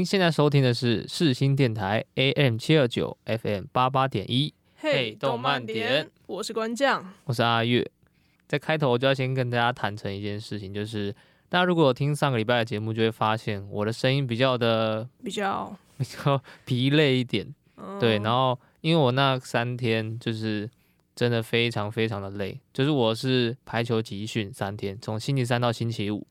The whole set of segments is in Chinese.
您现在收听的是世新电台 AM 七二九 FM 八八点一。嘿，动漫点，我是关将，我是阿月。在开头我就要先跟大家坦诚一件事情，就是大家如果有听上个礼拜的节目，就会发现我的声音比较的比较比较疲累一点。嗯、对，然后因为我那三天就是真的非常非常的累，就是我是排球集训三天，从星期三到星期五，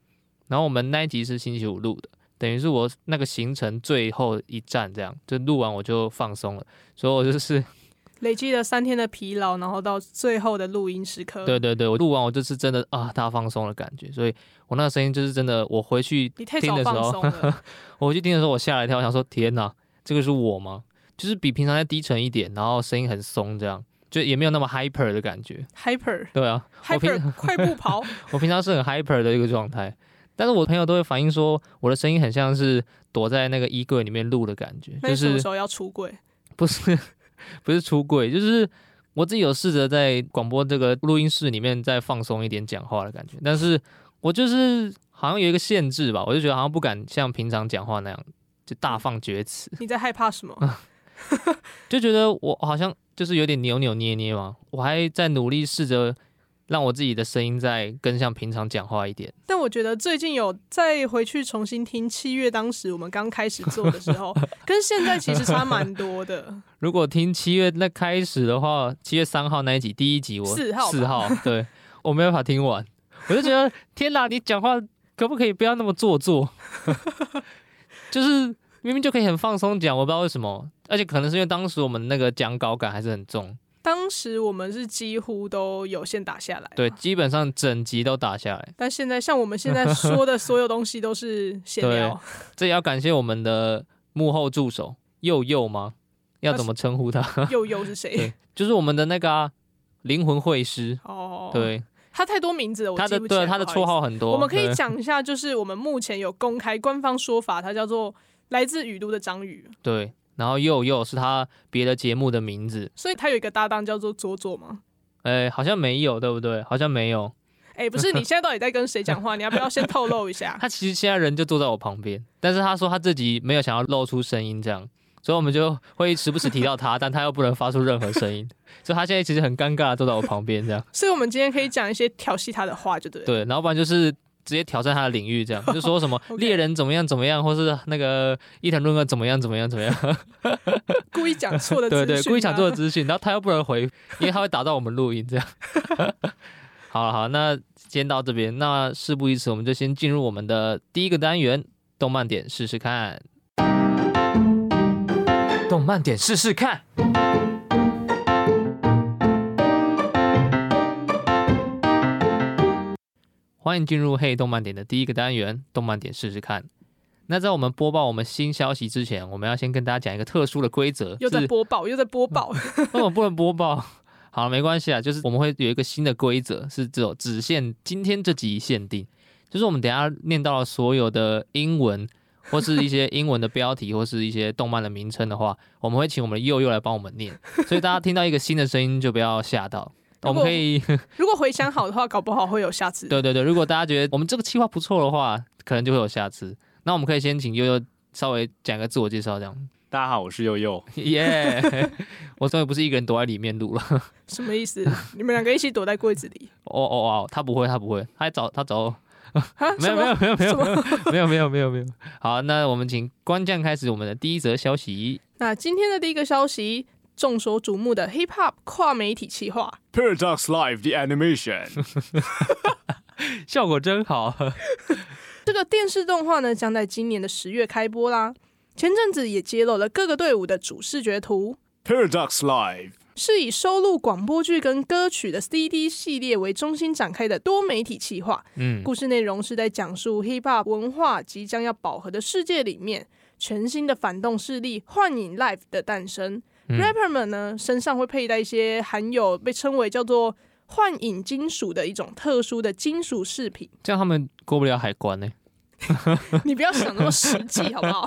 然后我们那一集是星期五录的，等于是我那个行程最后一站，这样就录完我就放松了，所以我就是。累积了三天的疲劳，然后到最后的录音时刻。对对对，我录完我就是真的啊，大放松的感觉，所以我那个声音就是真的。我回去听的时候，我回去听的时候，我吓了一跳，我想说天哪，这个是我吗？就是比平常再低沉一点，然后声音很松，这样就也没有那么 hyper 的感觉。hyper 对啊，hyper 快步跑。我平常是很 hyper 的一个状态，但是我朋友都会反映说，我的声音很像是躲在那个衣柜里面录的感觉。就是什么时候要出柜？不是。不是出柜，就是我自己有试着在广播这个录音室里面再放松一点讲话的感觉，但是我就是好像有一个限制吧，我就觉得好像不敢像平常讲话那样就大放厥词。你在害怕什么？就觉得我好像就是有点扭扭捏捏嘛，我还在努力试着。让我自己的声音再更像平常讲话一点。但我觉得最近有再回去重新听七月当时我们刚开始做的时候，跟现在其实差蛮多的。如果听七月那开始的话，七月三号那一集第一集我四号四号，对，我没办法听完，我就觉得天哪，你讲话可不可以不要那么做作？就是明明就可以很放松讲，我不知道为什么，而且可能是因为当时我们那个讲稿感还是很重。当时我们是几乎都有先打下来，对，基本上整集都打下来。但现在像我们现在说的所有东西都是闲聊，这也要感谢我们的幕后助手佑佑吗？要怎么称呼他？佑佑是谁？就是我们的那个啊、灵魂会师哦。对，他太多名字了，我记不起来。他的对他的绰号很多，我们可以讲一下，就是我们目前有公开官方说法，他叫做来自雨都的张宇。对。然后又又是他别的节目的名字，所以他有一个搭档叫做佐佐吗？哎，好像没有，对不对？好像没有。哎，不是，你现在到底在跟谁讲话？你要不要先透露一下？他其实现在人就坐在我旁边，但是他说他自己没有想要露出声音，这样，所以我们就会时不时提到他，但他又不能发出任何声音，所以他现在其实很尴尬，坐在我旁边这样。所以我们今天可以讲一些调戏他的话，就对。对，然后不然就是。直接挑战他的领域，这样 就说什么猎人怎么样怎么样，或是那个伊藤润二怎么样怎么样怎么样，故意讲错的资讯，对对，故意讲错的资讯，然后他又不能回，因为他会打到我们录音，这样。好了好，那先到这边，那事不宜迟，我们就先进入我们的第一个单元，动漫点试试看，动漫点试试看。欢迎进入嘿动漫点的第一个单元，动漫点试试看。那在我们播报我们新消息之前，我们要先跟大家讲一个特殊的规则。又在播报，又在播报，那我不能播报。好了，没关系啊，就是我们会有一个新的规则，是只有只限今天这集限定。就是我们等一下念到了所有的英文，或是一些英文的标题，或是一些动漫的名称的话，我们会请我们的佑佑来帮我们念。所以大家听到一个新的声音，就不要吓到。我们可以，如果回想好的话，搞不好会有下次。对对对，如果大家觉得我们这个计划不错的话，可能就会有下次。那我们可以先请悠悠稍微讲个自我介绍，这样。大家好，我是悠悠。耶、yeah! 我终于不是一个人躲在里面录了。什么意思？你们两个一起躲在柜子里？哦哦哦，他不会，他不会，他还找他找。没有没有没有没有没有没有没有没有没有。好，那我们请关将开始我们的第一则消息。那今天的第一个消息。众所瞩目的 Hip Hop 跨媒体企划 Paradox Live the Animation，效果真好。这个电视动画呢，将在今年的十月开播啦。前阵子也揭露了各个队伍的主视觉图。Paradox Live 是以收录广播剧跟歌曲的 CD 系列为中心展开的多媒体企划。嗯，故事内容是在讲述 Hip Hop 文化即将要饱和的世界里面，全新的反动势力幻影 Life 的诞生。嗯、Rapper 们呢，身上会佩戴一些含有被称为叫做幻影金属的一种特殊的金属饰品，这样他们过不了海关呢。你不要想那么实际好不好？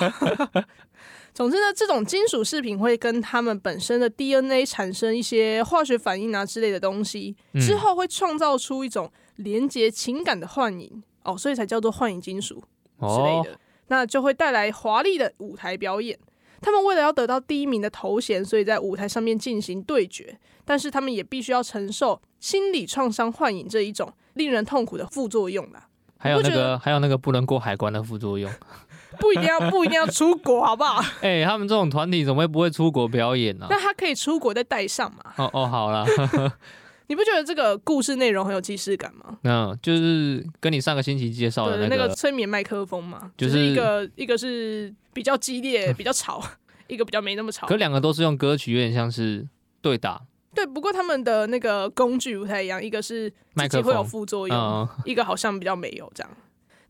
总之呢，这种金属饰品会跟他们本身的 DNA 产生一些化学反应啊之类的东西，之后会创造出一种连接情感的幻影哦，所以才叫做幻影金属之类的。那就会带来华丽的舞台表演。他们为了要得到第一名的头衔，所以在舞台上面进行对决，但是他们也必须要承受心理创伤幻影这一种令人痛苦的副作用啦。还有那个，还有那个不能过海关的副作用，不一定要不一定要出国，好不好？哎、欸，他们这种团体怎么会不会出国表演呢、啊？那他可以出国再带上嘛？哦哦，好了，你不觉得这个故事内容很有既视感吗？嗯，就是跟你上个星期介绍的那个那个催眠麦克风嘛，就是、就是、一个一个是比较激烈、比较吵，一个比较没那么吵。可两个都是用歌曲，有点像是对打。对，不过他们的那个工具不太一样，一个是自己会有副作用，嗯、一个好像比较没有这样。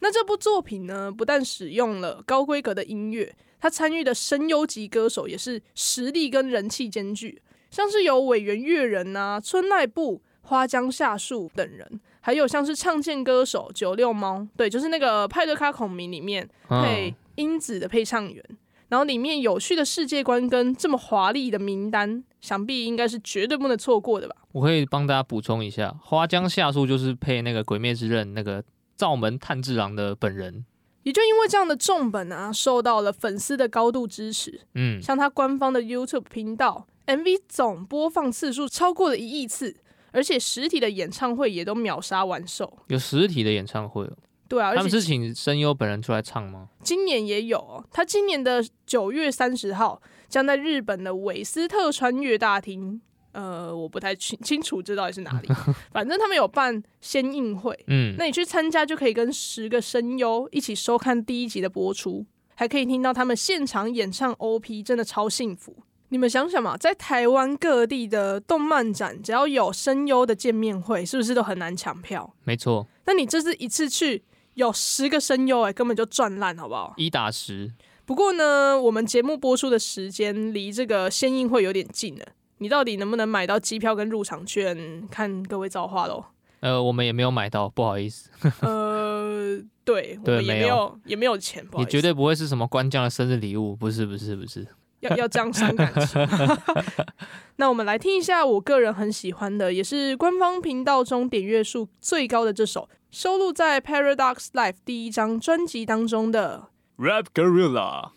那这部作品呢，不但使用了高规格的音乐，他参与的声优级歌手也是实力跟人气兼具，像是有尾原悦人啊、村奈部、花江夏树等人，还有像是唱见歌手九六猫，对，就是那个派对咖孔明里面配英子的配唱员。嗯然后里面有趣的世界观跟这么华丽的名单，想必应该是绝对不能错过的吧？我可以帮大家补充一下，花江夏树就是配那个《鬼灭之刃》那个灶门炭治郎的本人，也就因为这样的重本啊，受到了粉丝的高度支持。嗯，像他官方的 YouTube 频道，MV 总播放次数超过了一亿次，而且实体的演唱会也都秒杀完售。有实体的演唱会哦。对啊，他们是请声优本人出来唱吗？今年也有哦，他今年的九月三十号将在日本的韦斯特穿越大厅，呃，我不太清清楚这到底是哪里，反正他们有办先映会，嗯，那你去参加就可以跟十个声优一起收看第一集的播出，还可以听到他们现场演唱 OP，真的超幸福。你们想想嘛，在台湾各地的动漫展，只要有声优的见面会，是不是都很难抢票？没错，那你这次一次去。有十个声优哎，根本就赚烂，好不好？一打十。不过呢，我们节目播出的时间离这个先映会有点近了，你到底能不能买到机票跟入场券？看各位造化喽。呃，我们也没有买到，不好意思。呃，对，我们也没有，没有也没有钱，不好意思。你绝对不会是什么官将的生日礼物，不是，不是，不是。要要这样伤感情。那我们来听一下我个人很喜欢的，也是官方频道中点阅数最高的这首，收录在 Paradox Life 第一张专辑当中的 Rap Gorilla。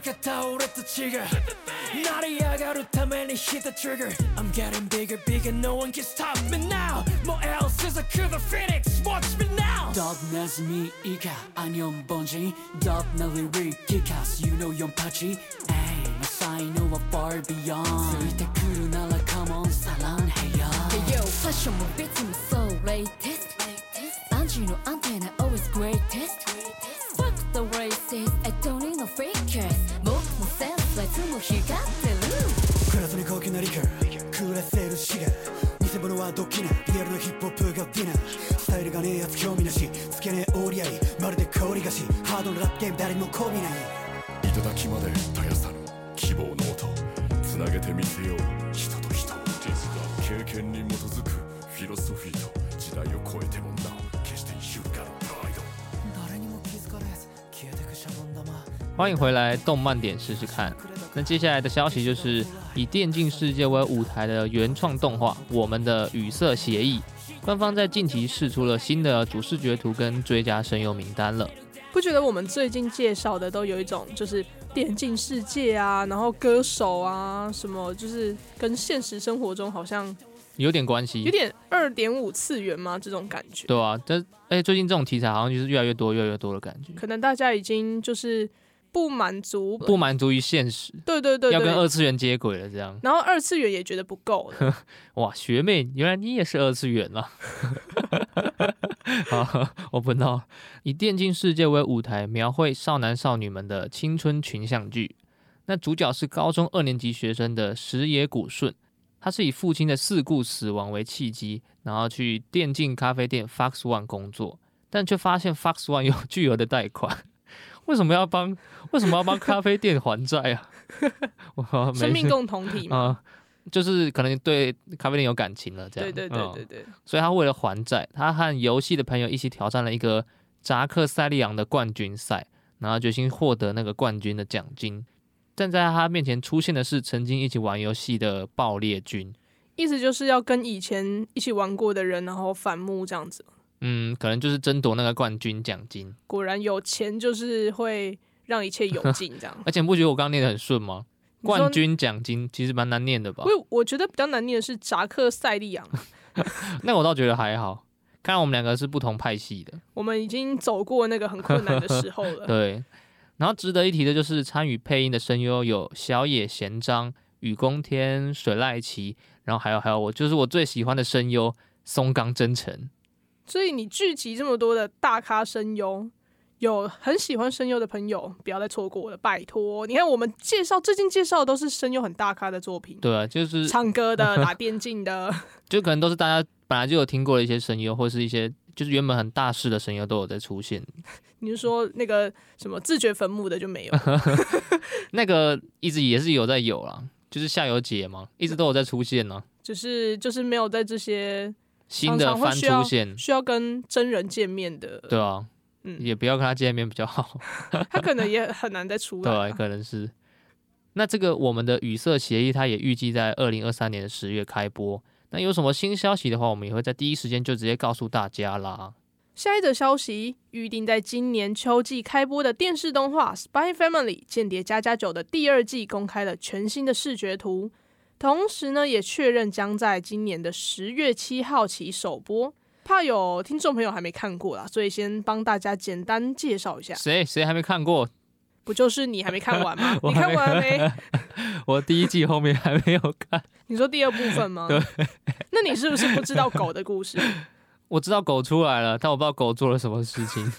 か倒れた血が成り上がるために hit the trigger. I'm getting bigger bigger no one can stop me now. もう else is a killer phoenix watch me now. Dog Darkness me 이가 안녕 번지. Dog 나 lyric kickers you know your patchy Ay my sign know I'm far beyond. ついてくるなら come on 사랑해요. Hey yo fashion 뭐 beats me so latest. 반지のアンテナ always greatest. ディナースタイルがねえやつ興味なし。つけねえ折り合い。まるで氷菓子。ハードルラップゲーム誰にも媚びない。頂まで絶やさぬ。希望の音。つなげてみせよう。人と人。を経験に基づく。フィロソフィーと。時代を超えてもなお決して優雅なプライド。誰にも気づかれず消えてくシャボン玉欢迎回来，动漫点试试看。那接下来的消息就是以电竞世界为舞台的原创动画《我们的语色协议》官方在近期试出了新的主视觉图跟追加声优名单了。不觉得我们最近介绍的都有一种就是电竞世界啊，然后歌手啊什么，就是跟现实生活中好像有点关系，有点二点五次元吗？这种感觉。对啊，但哎、欸，最近这种题材好像就是越来越多，越来越多的感觉。可能大家已经就是不满足，不满足于现实。对对对，对，要跟二次元接轨了，这样。然后二次元也觉得不够了。哇，学妹，原来你也是二次元啊！好，我不闹。以电竞世界为舞台，描绘少男少女们的青春群像剧。那主角是高中二年级学生的石野古顺。他是以父亲的事故死亡为契机，然后去电竞咖啡店 Fox One 工作，但却发现 Fox One 有巨额的贷款。为什么要帮？为什么要帮咖啡店还债啊？生命共同体嘛、呃，就是可能对咖啡店有感情了，这样。对对对对对。所以他为了还债，他和游戏的朋友一起挑战了一个扎克赛利昂的冠军赛，然后决心获得那个冠军的奖金。站在他面前出现的是曾经一起玩游戏的爆裂军，意思就是要跟以前一起玩过的人，然后反目这样子。嗯，可能就是争夺那个冠军奖金。果然有钱就是会让一切有 劲这样。而且不觉得我刚刚念的很顺吗？冠军奖金其实蛮难念的吧？因为我觉得比较难念的是扎克塞利昂。那我倒觉得还好，看来我们两个是不同派系的。我们已经走过那个很困难的时候了。对。然后值得一提的就是参与配音的声优有小野贤章、雨宫天、水濑奇，然后还有还有我就是我最喜欢的声优松冈真澄。所以你聚集这么多的大咖声优，有很喜欢声优的朋友，不要再错过了，拜托！你看我们介绍最近介绍的都是声优很大咖的作品，对啊，就是唱歌的、打电竞的，就可能都是大家本来就有听过的一些声优，或是一些。就是原本很大势的声优都有在出现。你是说那个什么自掘坟墓的就没有？那个一直也是有在有啦，就是夏油杰嘛，一直都有在出现呢。就是就是没有在这些新的番出现，需要跟真人见面的。对啊，嗯，也不要跟他见面比较好。他可能也很难再出来。对，可能是。那这个我们的语色协议，它也预计在二零二三年的十月开播。那有什么新消息的话，我们也会在第一时间就直接告诉大家啦。下一则消息，预定在今年秋季开播的电视动画《Spy Family 间谍家家酒》的第二季公开了全新的视觉图，同时呢，也确认将在今年的十月七号起首播。怕有听众朋友还没看过啦，所以先帮大家简单介绍一下。谁谁还没看过？不就是你还没看完吗？你看完没？我第一季后面还没有看。你说第二部分吗？对。那你是不是不知道狗的故事？我知道狗出来了，但我不知道狗做了什么事情。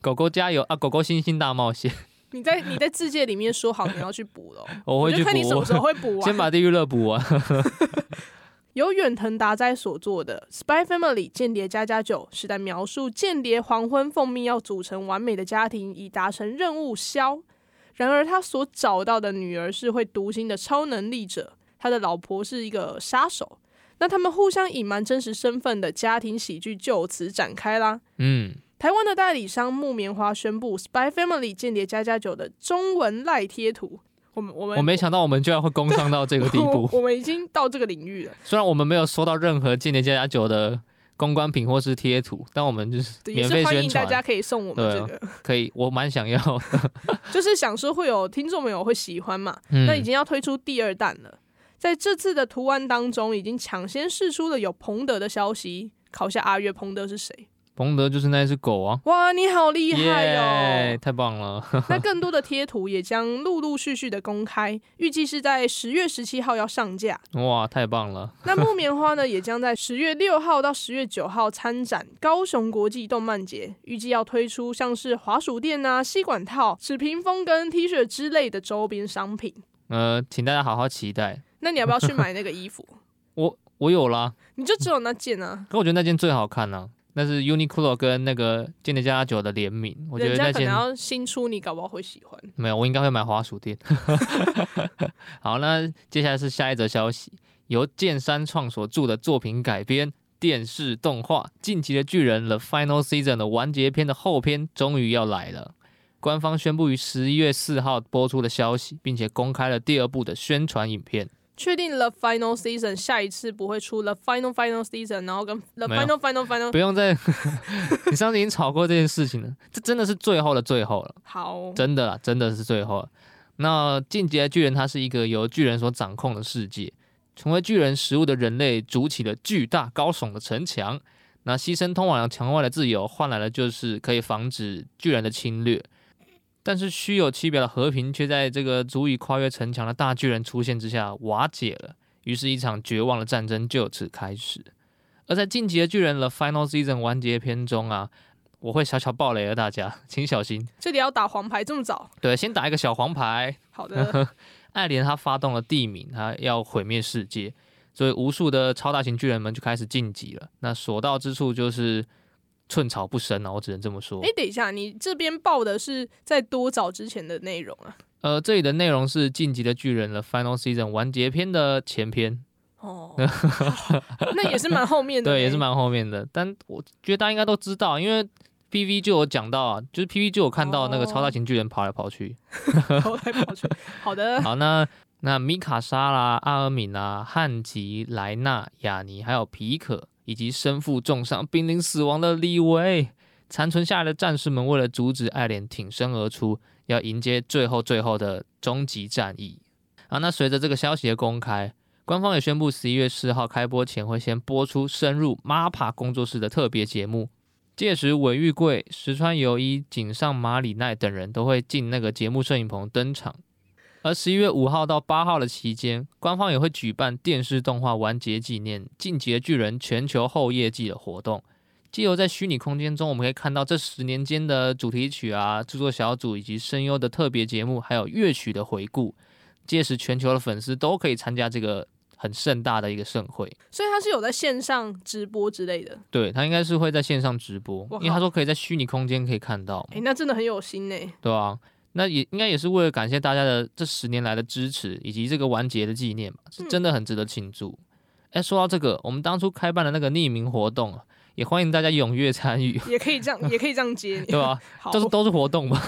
狗狗加油啊！狗狗星星大冒险。你在你在自界里面说好你要去补了，我会去补。看你什么时候会补完。先把地狱乐补完。由远藤达哉所做的《Spy Family 间谍家家酒》是在描述间谍黄昏奉命要组成完美的家庭，以达成任务消。然而他所找到的女儿是会读心的超能力者，他的老婆是一个杀手。那他们互相隐瞒真实身份的家庭喜剧就此展开啦。嗯，台湾的代理商木棉花宣布《Spy Family 间谍家家酒》的中文赖贴图。我们我们我没想到我们居然会工商到这个地步我。我们已经到这个领域了。虽然我们没有收到任何间谍家家酒的公关品或是贴图，但我们就是免费宣迎大家可以送我们这个，可以，我蛮想要的。就是想说会有听众朋友会喜欢嘛。嗯、那已经要推出第二弹了，在这次的图案当中，已经抢先释出了有彭德的消息。考下阿月，彭德是谁？彭德就是那只狗啊！哇，你好厉害哦！Yeah, 太棒了！那更多的贴图也将陆陆续续的公开，预计是在十月十七号要上架。哇，太棒了！那木棉花呢，也将在十月六号到十月九号参展高雄国际动漫节，预计要推出像是滑鼠垫啊、吸管套、纸屏风跟 T 恤之类的周边商品。呃，请大家好好期待。那你要不要去买那个衣服？我我有啦，你就只有那件啊？可我觉得那件最好看呢、啊。那是 Uniqlo 跟那个间谍家家酒的联名，我觉得那件可能要新出，你搞不好会喜欢。没有，我应该会买滑鼠垫。好，那接下来是下一则消息，由剑山创所著的作品改编电视动画《进击的巨人》The Final Season 的完结篇的后篇终于要来了，官方宣布于十一月四号播出的消息，并且公开了第二部的宣传影片。确定 The Final Season 下一次不会出 The Final Final Season，然后跟 The Final Final Final 不用再，你上次已经吵过这件事情了，这真的是最后的最后了。好，真的啦，真的是最后了。那进阶巨人它是一个由巨人所掌控的世界，成为巨人食物的人类筑起了巨大高耸的城墙，那牺牲通往墙外的自由，换来的就是可以防止巨人的侵略。但是虚有其表的和平，却在这个足以跨越城墙的大巨人出现之下瓦解了。于是，一场绝望的战争就此开始。而在进击的巨人的 Final Season 完结篇中啊，我会小小爆雷了，大家请小心。这里要打黄牌这么早？对，先打一个小黄牌。好的。艾莲她发动了地名，她要毁灭世界，所以无数的超大型巨人们就开始晋级了。那所到之处就是寸草不生啊，我只能这么说。哎，等一下，你这边报的是在多早之前的内容啊？呃，这里的内容是《晋级的巨人》的 Final Season 完结篇的前篇。哦，那也是蛮后面的。对，也是蛮后面的。但我觉得大家应该都知道，因为 PV 就有讲到啊，就是 PV 就有看到那个超大型巨人跑来跑去，跑来跑去。好的，好，那那米卡莎啦、阿尔敏啦、汉吉、莱纳、雅尼，还有皮可，以及身负重伤、濒临死亡的李维，残存下来的战士们为了阻止艾莲挺身而出。要迎接最后最后的终极战役啊！那随着这个消息的公开，官方也宣布十一月四号开播前会先播出深入 MAPPA 工作室的特别节目，届时尾玉贵、石川由一、井上麻里奈等人都会进那个节目摄影棚登场。而十一月五号到八号的期间，官方也会举办电视动画完结纪念《进击的巨人》全球后业季的活动。借由在虚拟空间中，我们可以看到这十年间的主题曲啊、制作小组以及声优的特别节目，还有乐曲的回顾。届时，全球的粉丝都可以参加这个很盛大的一个盛会。所以，他是有在线上直播之类的。对，他应该是会在线上直播，因为他说可以在虚拟空间可以看到。诶，那真的很有心呢。对啊，那也应该也是为了感谢大家的这十年来的支持，以及这个完结的纪念吧，是真的很值得庆祝。哎、嗯，说到这个，我们当初开办的那个匿名活动啊。也欢迎大家踊跃参与，也可以这样，也可以这样接，对吧？都是都是活动嘛，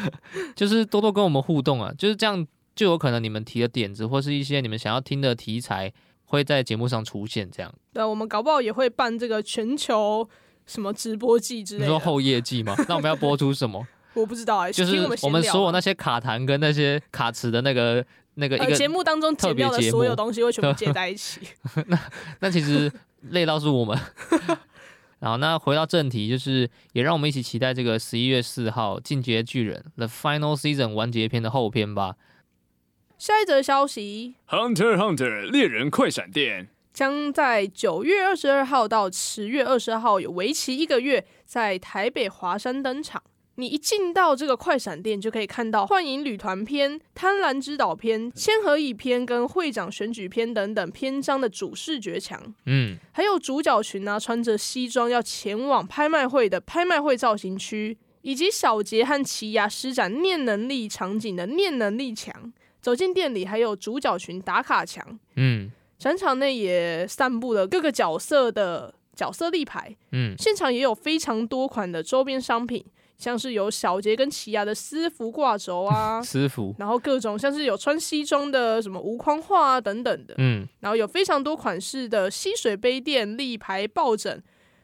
就是多多跟我们互动啊，就是这样，就有可能你们提的点子或是一些你们想要听的题材会在节目上出现，这样。对，我们搞不好也会办这个全球什么直播季之类的。你说后业季吗？那我们要播出什么？我不知道哎、欸，就是我们所有那些卡弹跟那些卡词的那个那个一个节目当中剪掉的所有东西会全部 接在一起。那那其实累到是我们。然后，那回到正题，就是也让我们一起期待这个十一月四号《进阶巨人》The Final Season 完结篇的后篇吧。下一则消息：Hunter Hunter 猎人快闪电将在九月二十二号到十月二十号有为期一个月，在台北华山登场。你一进到这个快闪店，就可以看到《幻影旅团篇》、《贪婪之岛篇》、《千和乙篇》跟会长选举篇等等篇章的主视觉墙。嗯，还有主角群啊，穿着西装要前往拍卖会的拍卖会造型区，以及小杰和奇犽施展念能力场景的念能力墙。走进店里，还有主角群打卡墙。嗯，展场内也散布了各个角色的角色立牌。嗯，现场也有非常多款的周边商品。像是有小杰跟奇亚的私服挂轴啊，私服，然后各种像是有穿西装的什么无框画啊等等的，嗯，然后有非常多款式的吸水杯垫、立牌、抱枕，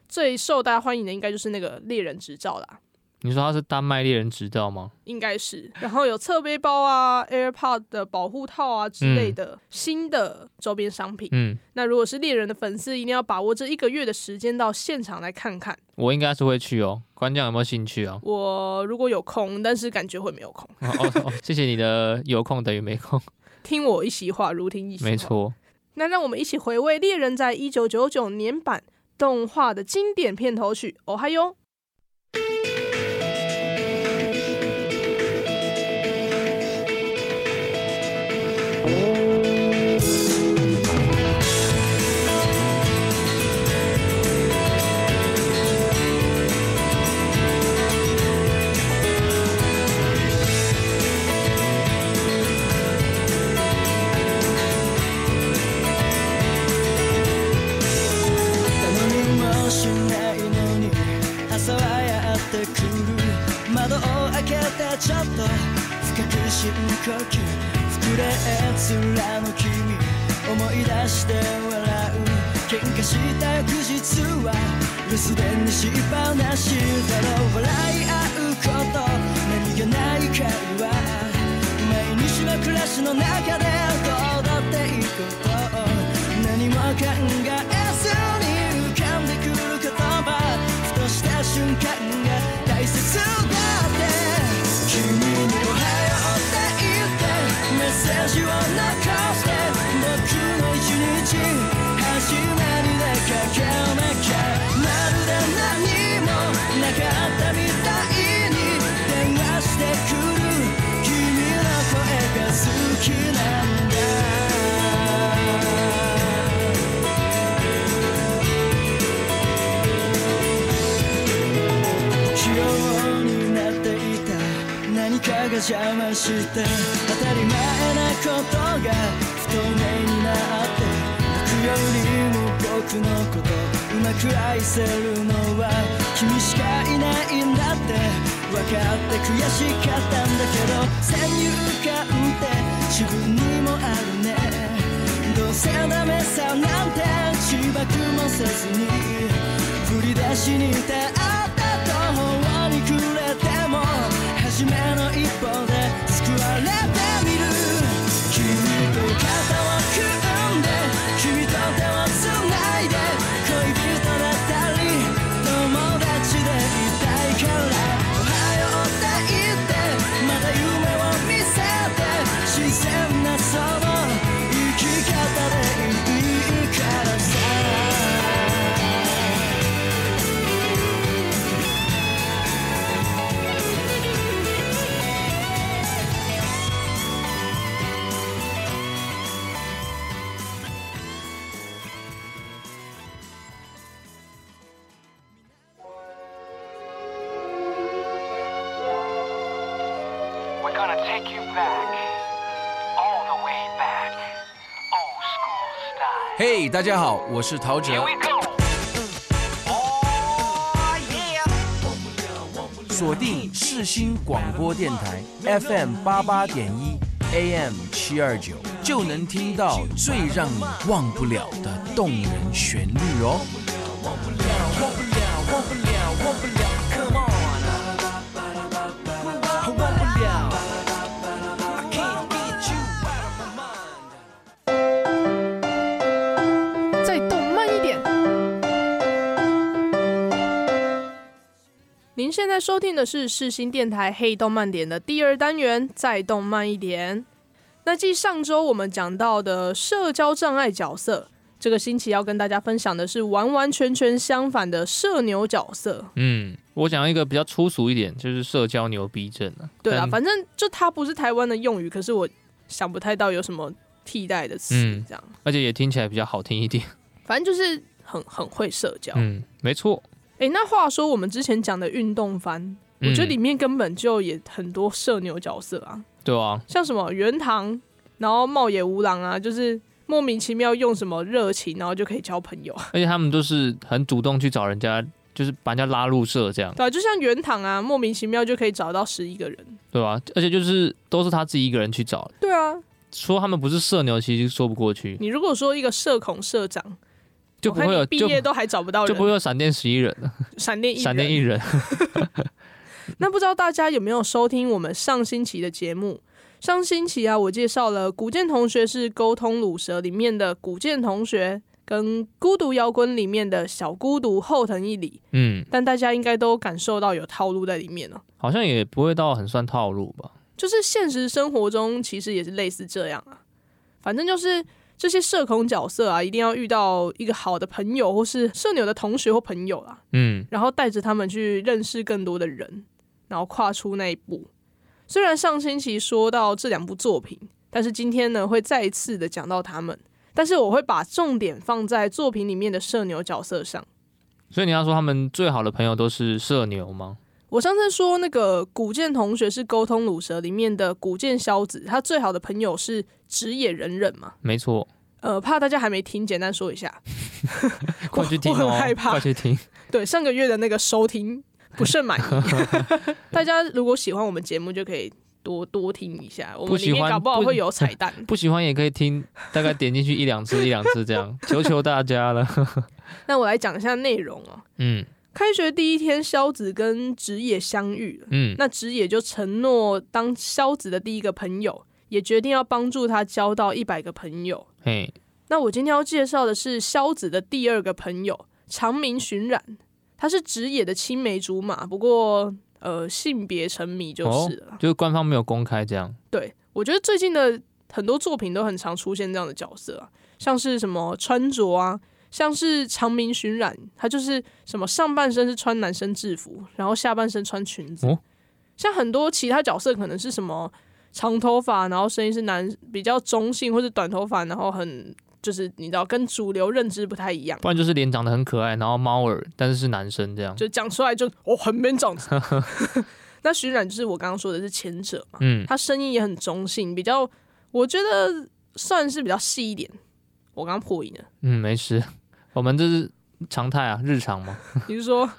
最受大家欢迎的应该就是那个猎人执照啦。你说他是丹麦猎人执照吗？应该是，然后有侧背包啊、AirPod 的保护套啊之类的新的周边商品。嗯，那如果是猎人的粉丝，一定要把握这一个月的时间到现场来看看。我应该是会去哦，关将有没有兴趣啊？我如果有空，但是感觉会没有空。哦哦，谢谢你的有空等于没空，听我一席话，如听一席话。没错。那让我们一起回味猎人在一九九九年版动画的经典片头曲，哦嗨哟。Oh. 自分にもあるね。どうせダメさなんて自爆もせずに。振り出しに立った途方に暮れても。初めの一歩で救われた。嘿大家好，我是陶喆。锁定世新广播电台 FM 八八点一 AM 七二九，就能听到最让你忘不了的动人旋律哦。再现在收听的是世新电台《黑动漫点》的第二单元，再动漫一点。那继上周我们讲到的社交障碍角色，这个星期要跟大家分享的是完完全全相反的社牛角色。嗯，我讲一个比较粗俗一点，就是社交牛逼症啊。对啊，反正就它不是台湾的用语，可是我想不太到有什么替代的词，嗯这样。而且也听起来比较好听一点。反正就是很很会社交。嗯，没错。哎、那话说我们之前讲的运动番，我觉得里面根本就也很多社牛角色啊，对啊，像什么原堂，然后茂野无郎啊，就是莫名其妙用什么热情，然后就可以交朋友。而且他们都是很主动去找人家，就是把人家拉入社这样，对啊，就像原堂啊，莫名其妙就可以找到十一个人。对啊、而且就是都是他自己一个人去找，对啊，说他们不是社牛，其实说不过去，你如果说一个社恐社长，就不会毕业都还找不到人，就不会有闪电十一人了，闪电一闪电一人。那不知道大家有没有收听我们上星期的节目？上星期啊，我介绍了古剑同学是沟通鲁蛇里面的古剑同学，跟孤独摇滚里面的小孤独后藤一里。嗯，但大家应该都感受到有套路在里面了，好像也不会到很算套路吧。就是现实生活中其实也是类似这样啊。反正就是这些社恐角色啊，一定要遇到一个好的朋友，或是社牛的同学或朋友啦，嗯，然后带着他们去认识更多的人，然后跨出那一步。虽然上星期说到这两部作品，但是今天呢会再一次的讲到他们，但是我会把重点放在作品里面的社牛角色上。所以你要说他们最好的朋友都是社牛吗？我上次说那个古剑同学是沟通鲁蛇里面的古剑萧子，他最好的朋友是直野忍忍嘛？没错，呃，怕大家还没听，简单说一下。快去听我哦，很害怕快去听。对，上个月的那个收听不甚满意。大家如果喜欢我们节目，就可以多多听一下。我们里面搞不好会有彩 蛋。不喜欢也可以听，大概点进去一两次，一两次这样，求求大家了。那我来讲一下内容哦。嗯开学第一天，萧子跟直野相遇了。嗯，那直野就承诺当萧子的第一个朋友，也决定要帮助他交到一百个朋友。嘿，那我今天要介绍的是萧子的第二个朋友长明巡染，他是直野的青梅竹马，不过呃性别沉迷就是了。哦，就是官方没有公开这样。对，我觉得最近的很多作品都很常出现这样的角色啊，像是什么穿着啊。像是长明巡染，他就是什么上半身是穿男生制服，然后下半身穿裙子。哦、像很多其他角色可能是什么长头发，然后声音是男比较中性，或者短头发，然后很就是你知道跟主流认知不太一样，不然就是脸长得很可爱，然后猫耳，但是是男生这样，就讲出来就哦很 man 长子。那徐冉就是我刚刚说的是前者嘛，嗯，他声音也很中性，比较我觉得算是比较细一点。我刚刚破音了，嗯，没事，我们这是常态啊，日常嘛。你是说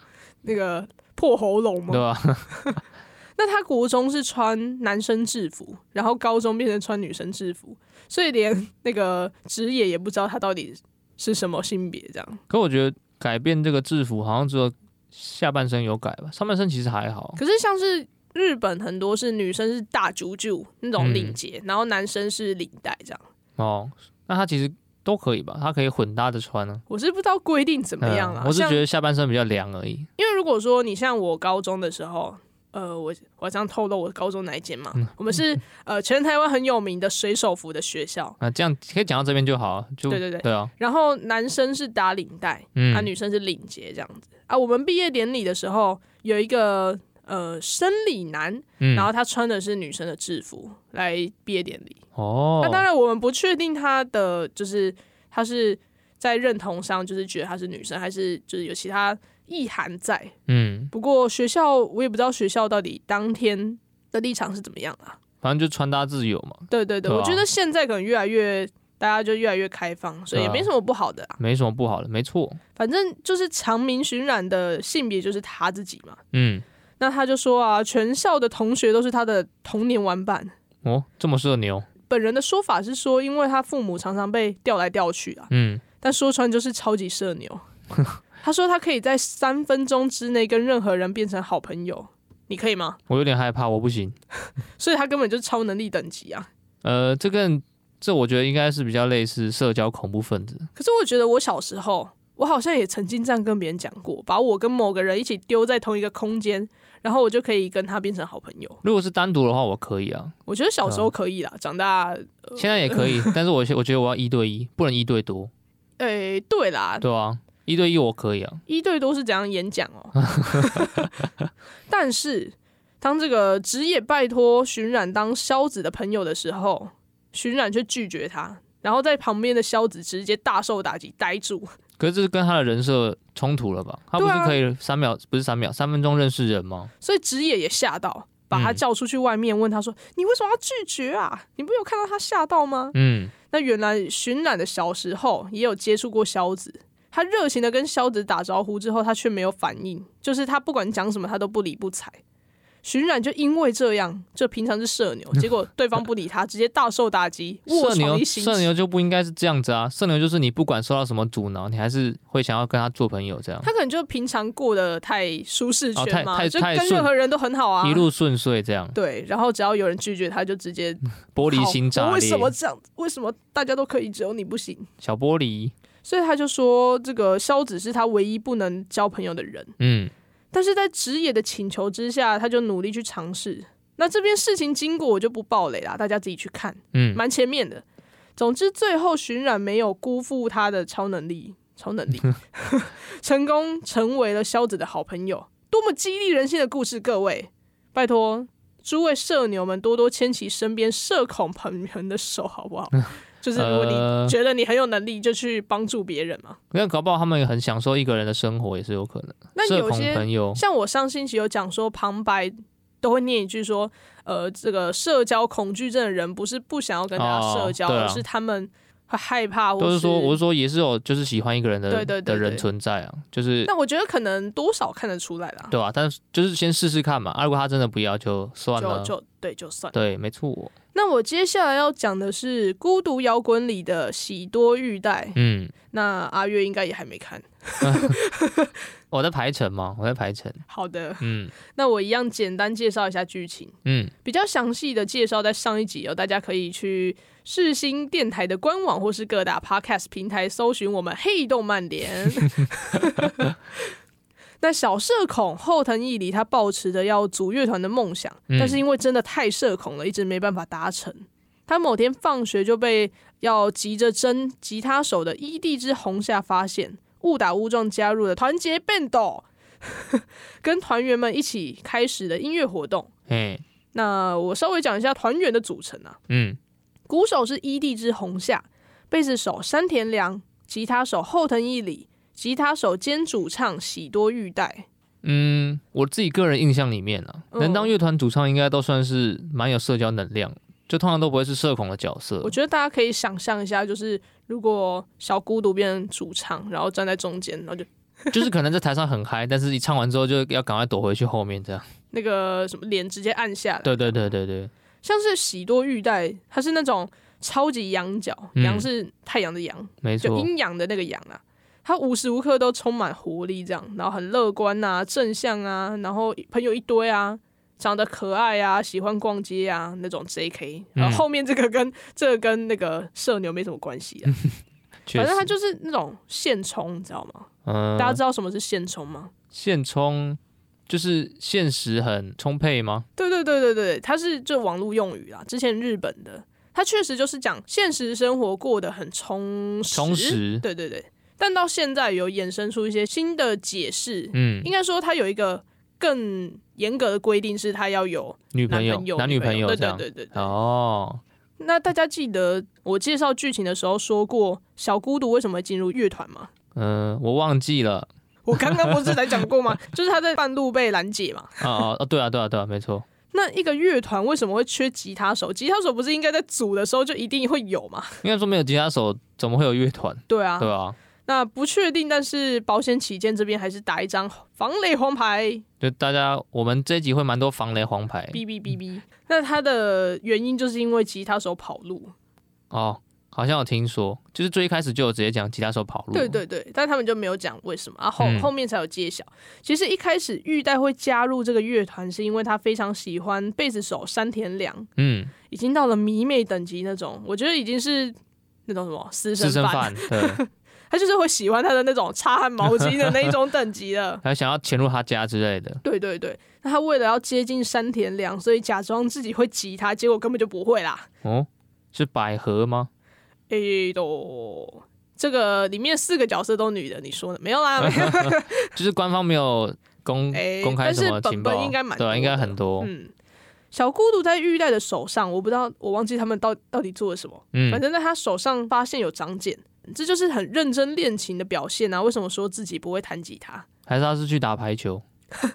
那个破喉咙吗？对吧、啊？那他国中是穿男生制服，然后高中变成穿女生制服，所以连那个职业也不知道他到底是什么性别这样。可我觉得改变这个制服好像只有。下半身有改吧，上半身其实还好。可是像是日本很多是女生是大啾啾那种领结，嗯、然后男生是领带这样。哦，那他其实都可以吧？它可以混搭着穿呢、啊。我是不知道规定怎么样啊、嗯，我是觉得下半身比较凉而已。因为如果说你像我高中的时候。呃，我我这样透露我高中哪一间嘛？嗯、我们是 呃全台湾很有名的水手服的学校啊，这样可以讲到这边就好，就对对对，对啊。然后男生是打领带，嗯，啊女生是领结这样子啊。我们毕业典礼的时候有一个呃生理男，嗯，然后他穿的是女生的制服来毕业典礼哦。那当然我们不确定他的就是他是在认同上就是觉得他是女生，还是就是有其他。意涵在，嗯，不过学校我也不知道学校到底当天的立场是怎么样啊。反正就穿搭自由嘛。对对对，对啊、我觉得现在可能越来越，大家就越来越开放，所以也没什么不好的啊。没什么不好的，没错。反正就是长明巡染的性别就是他自己嘛。嗯，那他就说啊，全校的同学都是他的童年玩伴。哦，这么社牛。本人的说法是说，因为他父母常常被调来调去啊。嗯，但说穿就是超级社牛。他说他可以在三分钟之内跟任何人变成好朋友，你可以吗？我有点害怕，我不行。所以他根本就是超能力等级啊。呃，这个这我觉得应该是比较类似社交恐怖分子。可是我觉得我小时候，我好像也曾经这样跟别人讲过，把我跟某个人一起丢在同一个空间，然后我就可以跟他变成好朋友。如果是单独的话，我可以啊。我觉得小时候可以啦，嗯、长大、呃、现在也可以，但是我我觉得我要一对一，不能一对多。诶、欸，对啦，对啊。一对一我可以啊，一对多是怎样演讲哦？但是当这个职业拜托寻冉当萧子的朋友的时候，寻冉却拒绝他，然后在旁边的萧子直接大受打击，呆住。可是这是跟他的人设冲突了吧？他不是可以三秒，不是三秒，三分钟认识人吗？所以职业也吓到，把他叫出去外面，问他说：“嗯、你为什么要拒绝啊？你不有看到他吓到吗？”嗯，那原来巡览的小时候也有接触过萧子。他热情的跟萧子打招呼之后，他却没有反应，就是他不管讲什么，他都不理不睬。寻冉就因为这样，就平常是社牛，结果对方不理他，直接大受打击。社牛社牛就不应该是这样子啊！社牛就是你不管受到什么阻挠，你还是会想要跟他做朋友这样。他可能就平常过得太舒适圈嘛，哦、太太就跟任何人都很好啊，一路顺遂这样。对，然后只要有人拒绝他，就直接 玻璃心炸裂。为什么这样？为什么大家都可以，只有你不行？小玻璃。所以他就说，这个萧子是他唯一不能交朋友的人。嗯，但是在直野的请求之下，他就努力去尝试。那这边事情经过我就不爆雷啦，大家自己去看。嗯，蛮前面的。总之，最后巡染没有辜负他的超能力，超能力 成功成为了萧子的好朋友。多么激励人心的故事！各位，拜托诸位社牛们多多牵起身边社恐朋友的手，好不好？就是如果你觉得你很有能力，就去帮助别人嘛。那、呃、搞不好他们也很享受一个人的生活，也是有可能。那有些朋友，像我上星期有讲说，旁白都会念一句说：“呃，这个社交恐惧症的人不是不想要跟大家社交，哦啊、而是他们会害怕。”都是说，我是说，也是有就是喜欢一个人的对对的人存在啊。就是，那我觉得可能多少看得出来啦。对啊，但是就是先试试看嘛。啊、如果他真的不要，就算了，就就对，就算了。对，没错。那我接下来要讲的是《孤独摇滚》里的喜多玉带。嗯，那阿月应该也还没看。我在排程吗？我在排程。好的，嗯，那我一样简单介绍一下剧情。嗯，比较详细的介绍在上一集哦，大家可以去世新电台的官网或是各大 Podcast 平台搜寻我们黑动漫联。那小社恐后藤义理，他抱持着要组乐团的梦想，嗯，但是因为真的太社恐了，一直没办法达成。他某天放学就被要急着争吉他手的伊地之红夏发现，误打误撞加入了团结 band，跟团员们一起开始的音乐活动。嗯，那我稍微讲一下团员的组成啊，嗯，鼓手是伊地之红夏，贝斯手山田良，吉他手后藤义里，吉他手兼主唱喜多裕代。嗯，我自己个人印象里面啊，能当乐团主唱应该都算是蛮有社交能量，就通常都不会是社恐的角色。我觉得大家可以想象一下，就是如果小孤独变成主唱，然后站在中间，然后就 就是可能在台上很嗨，但是一唱完之后就要赶快躲回去后面，这样那个什么脸直接按下来。对对对对对，像是喜多裕代，他是那种超级阳角，阳是太阳的阳，没错，就阴阳的那个阳啊。他无时无刻都充满活力，这样，然后很乐观啊，正向啊，然后朋友一堆啊，长得可爱啊，喜欢逛街啊，那种 JK。然后后面这个跟、嗯、这个跟那个社牛没什么关系啊，反正他就是那种现充，你知道吗？嗯，大家知道什么是现充吗？现充就是现实很充沛吗？对对对对对，它是就网络用语啦。之前日本的，它确实就是讲现实生活过得很充实。充实，对对对。但到现在有衍生出一些新的解释，嗯，应该说他有一个更严格的规定，是他要有女朋友、男女朋友，对对对对，对。哦，那大家记得我介绍剧情的时候说过，小孤独为什么会进入乐团吗？嗯，我忘记了。我刚刚不是才讲过吗？就是他在半路被拦截嘛。哦哦，对啊对啊对啊，没错。那一个乐团为什么会缺吉他手？吉他手不是应该在组的时候就一定会有吗？应该说没有吉他手，怎么会有乐团？对啊，对啊。那不确定，但是保险起见，这边还是打一张防雷黄牌。就大家，我们这一集会蛮多防雷黄牌。哔哔哔哔。那它的原因就是因为吉他手跑路。哦，好像有听说，就是最一开始就有直接讲吉他手跑路。对对对，但他们就没有讲为什么，啊后后，后面才有揭晓。嗯、其实一开始玉代会加入这个乐团，是因为他非常喜欢贝斯手山田凉。嗯，已经到了迷妹等级那种，我觉得已经是那种什么私生饭。对。他就是会喜欢他的那种擦汗毛巾的那一种等级的，他想要潜入他家之类的。对对对，那他为了要接近山田凉，所以假装自己会吉他，结果根本就不会啦。哦，是百合吗？哎、欸，都这个里面四个角色都女的，你说的没有啦？没 有就是官方没有公、欸、公开什么情报，但是本本应该蛮对，应该很多。嗯，小孤独在玉带的手上，我不知道，我忘记他们到到底做了什么。嗯，反正在他手上发现有长茧。这就是很认真练琴的表现啊！为什么说自己不会弹吉他？还是他是去打排球？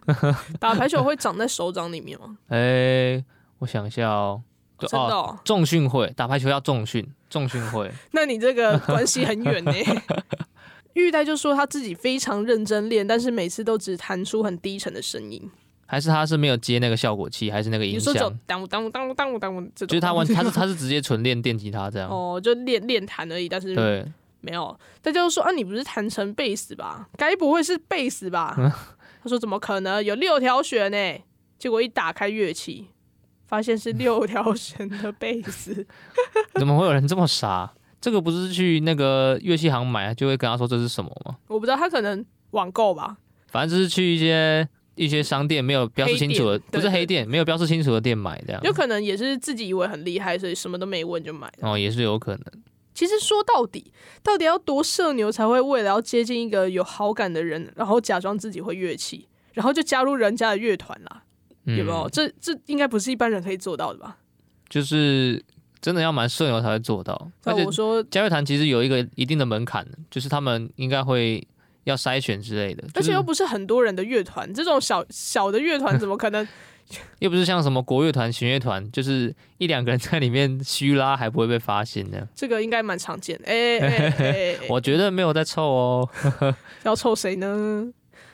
打排球会长在手掌里面吗？哎、欸，我想一下哦，真的重训会打排球要重训，重训会。那你这个关系很远呢。玉带就说他自己非常认真练，但是每次都只弹出很低沉的声音。还是他是没有接那个效果器，还是那个音响？当当当当当，就是他完，他 是他是直接纯练电吉他这样。哦，就练练弹而已，但是对。没有，大家都说啊，你不是弹成贝斯吧？该不会是贝斯吧？嗯、他说怎么可能？有六条弦呢？结果一打开乐器，发现是六条弦的贝斯。怎么会有人这么傻？这个不是去那个乐器行买，就会跟他说这是什么吗？我不知道，他可能网购吧。反正就是去一些一些商店没有标示清楚的，不是黑店，没有标示清楚的店买这样。有可能也是自己以为很厉害，所以什么都没问就买了。哦，也是有可能。其实说到底，到底要多社牛才会为了要接近一个有好感的人，然后假装自己会乐器，然后就加入人家的乐团啦？嗯、有没有？这这应该不是一般人可以做到的吧？就是真的要蛮社牛才会做到。那我说加乐团其实有一个一定的门槛，就是他们应该会要筛选之类的，而且又不是很多人的乐团，这种小小的乐团怎么可能？又不是像什么国乐团、弦乐团，就是一两个人在里面虚拉还不会被发现的。这个应该蛮常见的。哎哎哎，我觉得没有在凑哦。要凑谁呢？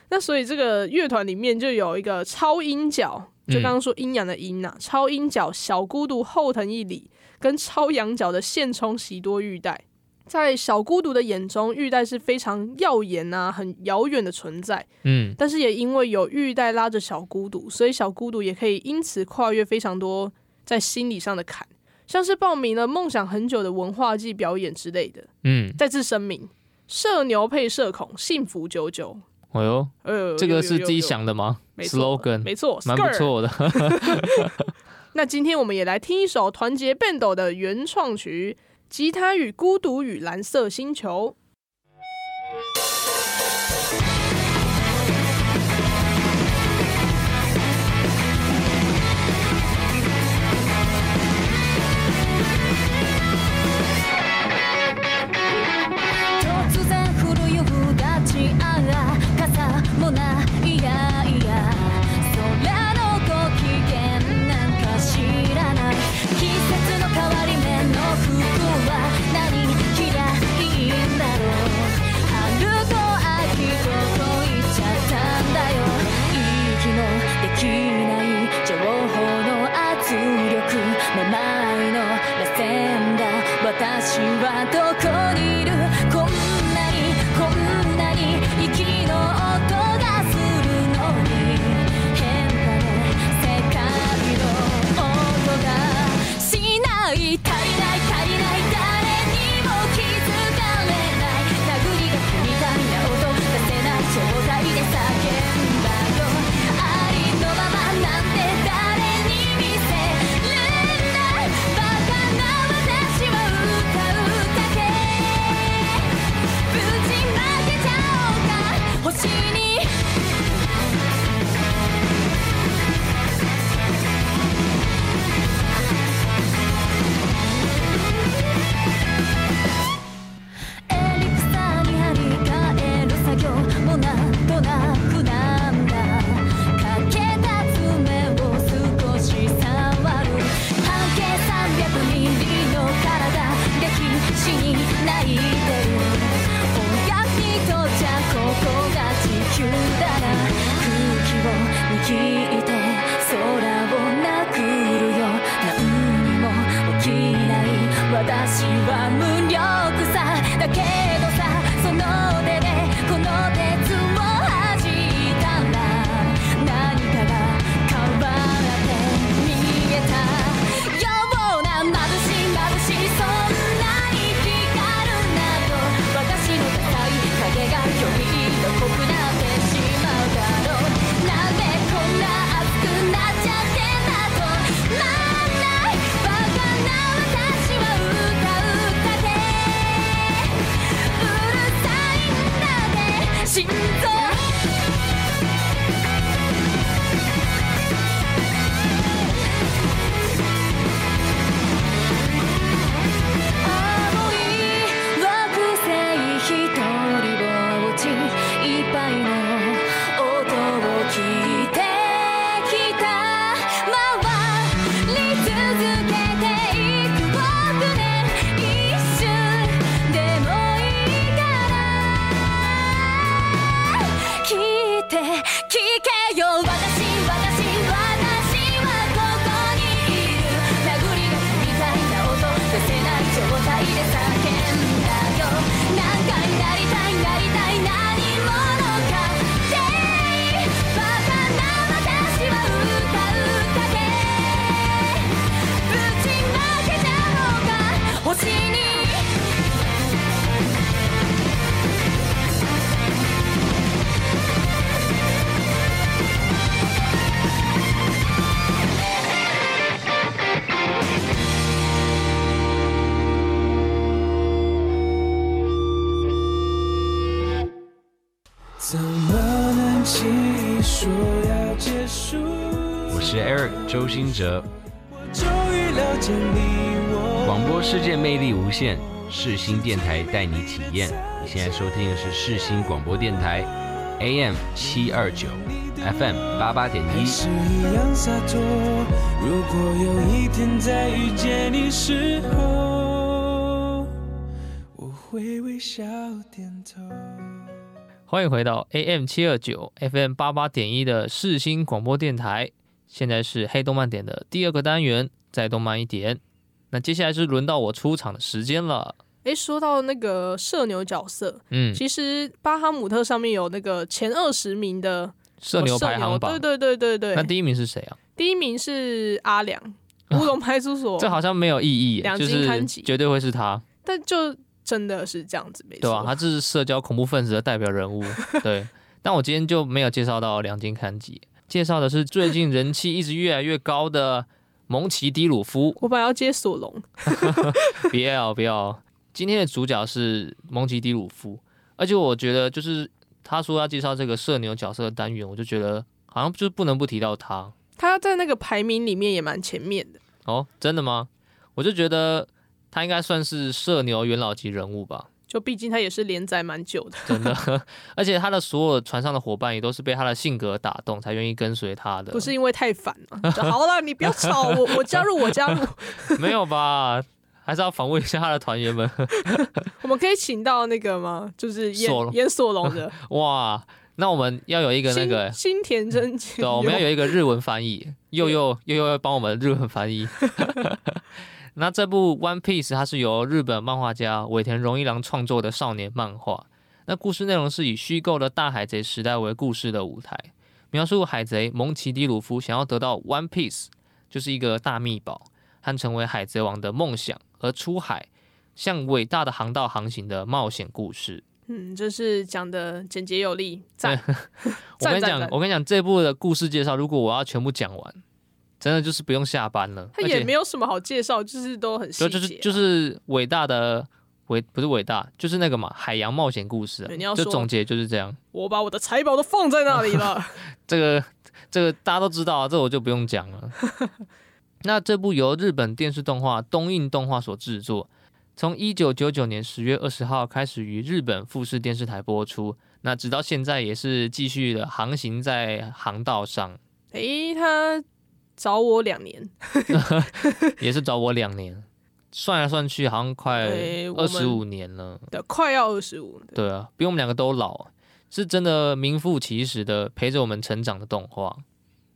那所以这个乐团里面就有一个超阴角，就刚刚说阴阳的阴呐、啊，嗯、超阴角小孤独后藤一里跟超阳角的现充喜多裕代。在小孤独的眼中，玉带是非常耀眼啊，很遥远的存在。嗯，但是也因为有玉带拉着小孤独，所以小孤独也可以因此跨越非常多在心理上的坎，像是报名了梦想很久的文化祭表演之类的。嗯，再次声明，社牛配社恐，幸福久久。哎呦，呃，这个是自己想的吗？slogan，没错，蛮不错的。那今天我们也来听一首团结 BAND 的原创曲。吉他与孤独与蓝色星球。周兴哲，我终于了解你我。广播世界魅力无限，世新电台带你体验。你现在收听的是世新广播电台，AM 七二九，FM 八八点一。是一样洒脱。如果有一天再遇见你时候，我会微笑点头。欢迎回到 AM 七二九 FM 八八点一的世新广播电台。现在是黑动漫点的第二个单元，再动漫一点。那接下来是轮到我出场的时间了。诶，说到那个社牛角色，嗯，其实巴哈姆特上面有那个前二十名的社牛排行榜，对对对对对。那第一名是谁啊？第一名是阿良，乌龙派出所。这好像没有意义，两就是金刊集绝对会是他。但就真的是这样子，没错。对啊，他是社交恐怖分子的代表人物。对，但我今天就没有介绍到两金刊集，介绍的是最近人气一直越来越高的蒙奇迪鲁夫。我本来要接索隆，不要不要。今天的主角是蒙奇迪鲁夫，而且我觉得就是他说要介绍这个社牛角色的单元，我就觉得好像就是不能不提到他。他在那个排名里面也蛮前面的。哦，真的吗？我就觉得他应该算是社牛元老级人物吧。就毕竟他也是连载蛮久的，真的，而且他的所有船上的伙伴也都是被他的性格打动，才愿意跟随他的。不是因为太烦了。好了，你不要吵我，我加入，我加入。没有吧？还是要访问一下他的团员们。我们可以请到那个吗？就是演索演索隆的。哇，那我们要有一个那个新田真剑。对，我们要有一个日文翻译，又又又又要帮我们日文翻译。那这部《One Piece》它是由日本漫画家尾田荣一郎创作的少年漫画。那故事内容是以虚构的大海贼时代为故事的舞台，描述海贼蒙奇 D 鲁夫想要得到 One Piece，就是一个大秘宝，和成为海贼王的梦想，而出海向伟大的航道航行的冒险故事。嗯，就是讲的简洁有力。赞！我跟你讲，我跟你讲，这部的故事介绍，如果我要全部讲完，真的就是不用下班了。他也没有什么好介绍，就是都很细节，就是就是伟大的。伟不是伟大，就是那个嘛，海洋冒险故事啊。就总结就是这样。我把我的财宝都放在那里了。这个这个大家都知道啊，这我就不用讲了。那这部由日本电视动画东映动画所制作，从一九九九年十月二十号开始于日本富士电视台播出，那直到现在也是继续的航行在航道上。诶，他找我两年，也是找我两年。算来算去，好像快二十五年了。对，快要二十五。对啊，比我们两个都老，是真的名副其实的陪着我们成长的动画。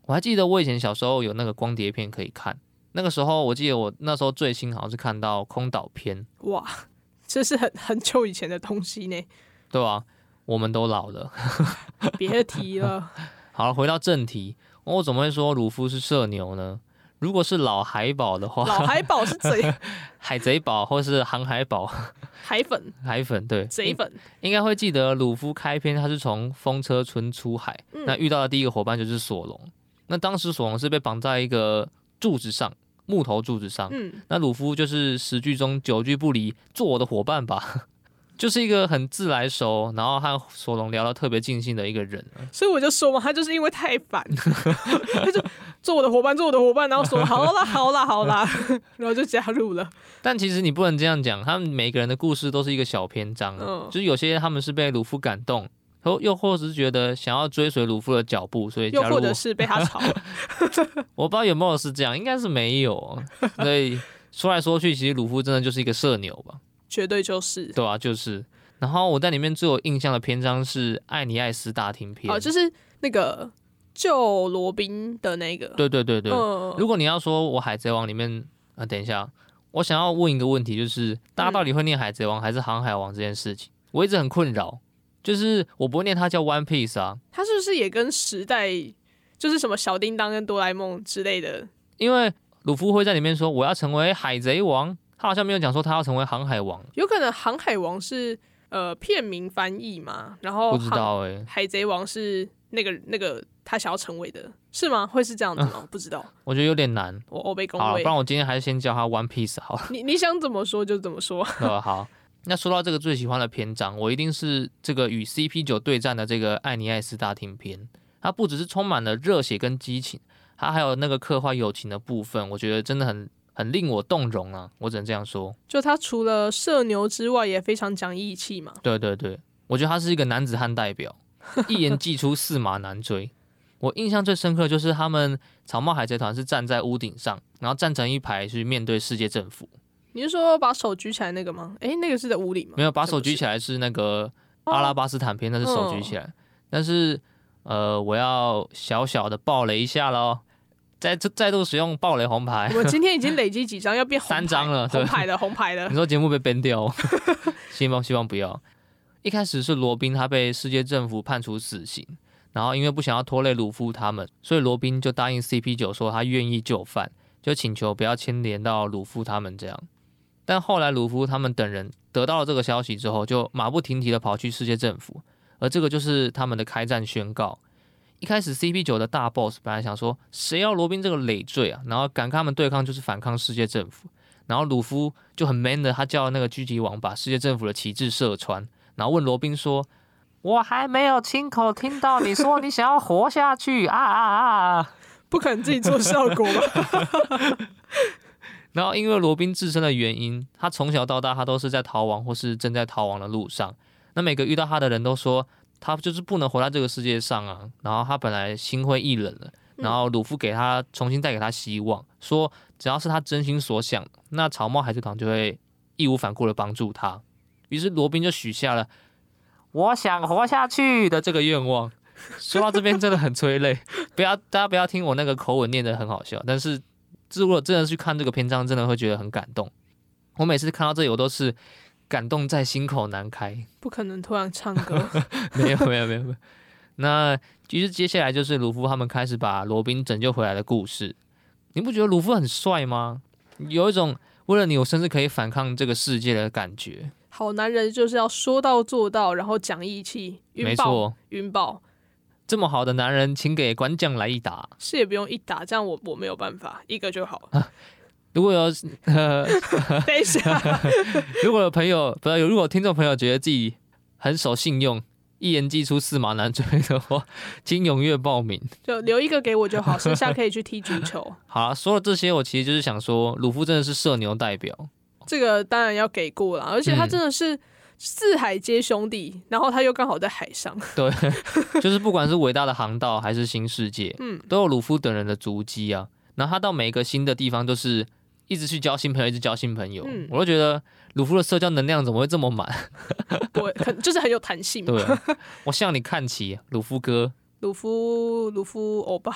我还记得我以前小时候有那个光碟片可以看，那个时候我记得我那时候最新好像是看到空岛篇。哇，这是很很久以前的东西呢。对啊，我们都老了，别提了。好了，回到正题，我怎么会说鲁夫是社牛呢？如果是老海宝的话，老海宝是贼，海贼宝或是航海宝，海粉，海粉对，贼粉应该会记得鲁夫开篇他是从风车村出海，嗯、那遇到的第一个伙伴就是索隆，那当时索隆是被绑在一个柱子上，木头柱子上，嗯，那鲁夫就是十句中九句不离，做我的伙伴吧。就是一个很自来熟，然后和索隆聊得特别尽兴的一个人，所以我就说嘛，他就是因为太烦，他就做我的伙伴，做我的伙伴，然后说好啦，好啦，好啦，然后就加入了。但其实你不能这样讲，他们每个人的故事都是一个小篇章，嗯，就是有些他们是被鲁夫感动，又又或者是觉得想要追随鲁夫的脚步，所以加入，又或者是被他吵。我不知道有没有是这样，应该是没有。所以说来说去，其实鲁夫真的就是一个社牛吧。绝对就是，对啊，就是。然后我在里面最有印象的篇章是艾尼艾斯大厅篇，哦，就是那个救罗宾的那个。对对对对。嗯、如果你要说我海贼王里面，啊，等一下，我想要问一个问题，就是大家到底会念海贼王还是航海王这件事情，我一直很困扰。就是我不会念它叫 One Piece 啊，它是不是也跟时代，就是什么小叮当跟哆啦 A 梦之类的？因为鲁夫会在里面说我要成为海贼王。他好像没有讲说他要成为航海王，有可能航海王是呃片名翻译嘛？然后不知道哎、欸，海贼王是那个那个他想要成为的是吗？会是这样子吗？呃、不知道，我觉得有点难。我我被恭维，不然我今天还是先叫他 One Piece 好了。你你想怎么说就怎么说。呃，好，那说到这个最喜欢的篇章，我一定是这个与 CP 九对战的这个艾尼艾斯大厅篇。它不只是充满了热血跟激情，它还有那个刻画友情的部分，我觉得真的很。很令我动容啊！我只能这样说。就他除了社牛之外，也非常讲义气嘛。对对对，我觉得他是一个男子汉代表，一言既出，驷马难追。我印象最深刻就是他们草帽海贼团是站在屋顶上，然后站成一排去面对世界政府。你是说把手举起来那个吗？诶，那个是在屋里吗？没有，把手举起来是那个阿拉巴斯坦篇，那是手举起来。哦、但是呃，我要小小的爆雷一下喽。再再度使用暴雷红牌，我今天已经累积几张，要变三张了，红牌的红牌的。你说节目被 ban 掉，希望希望不要。一开始是罗宾他被世界政府判处死刑，然后因为不想要拖累鲁夫他们，所以罗宾就答应 CP 九说他愿意就范，就请求不要牵连到鲁夫他们这样。但后来鲁夫他们等人得到了这个消息之后，就马不停蹄的跑去世界政府，而这个就是他们的开战宣告。一开始 CP 九的大 boss 本来想说，谁要罗宾这个累赘啊，然后敢跟他们对抗就是反抗世界政府，然后鲁夫就很 man 的，他叫那个狙击王把世界政府的旗帜射穿，然后问罗宾说：“我还没有亲口听到你说你想要活下去啊啊啊！”不可能自己做效果吧？然后因为罗宾自身的原因，他从小到大他都是在逃亡或是正在逃亡的路上，那每个遇到他的人都说。他就是不能活在这个世界上啊！然后他本来心灰意冷了，然后鲁夫给他重新带给他希望，说只要是他真心所想，那草帽海贼团就会义无反顾的帮助他。于是罗宾就许下了“我想活下去”的这个愿望。说到这边真的很催泪，不要大家不要听我那个口吻念得很好笑，但是如果真的去看这个篇章，真的会觉得很感动。我每次看到这里，我都是感动在心口难开。不可能突然唱歌，没有没有没有没有。那其实接下来就是鲁夫他们开始把罗宾拯救回来的故事。你不觉得鲁夫很帅吗？有一种为了你，我甚至可以反抗这个世界的感觉。好男人就是要说到做到，然后讲义气，没错，晕爆。这么好的男人，请给官将来一打。是也不用一打，这样我我没有办法，一个就好。啊、如果有，呃、等一下，如果有朋友不要有，如果听众朋友觉得自己很守信用，一言既出驷马难追的话，请踊跃报名，就留一个给我就好，剩下可以去踢足球。好了，说了这些，我其实就是想说，鲁夫真的是社牛代表。这个当然要给过了，而且他真的是四海皆兄弟，嗯、然后他又刚好在海上。对，就是不管是伟大的航道还是新世界，嗯，都有鲁夫等人的足迹啊。然后他到每一个新的地方，都是一直去交新朋友，一直交新朋友。嗯，我都觉得鲁夫的社交能量怎么会这么满？对，很就是很有弹性。对，我向你看齐，鲁夫哥。鲁夫，鲁夫欧巴。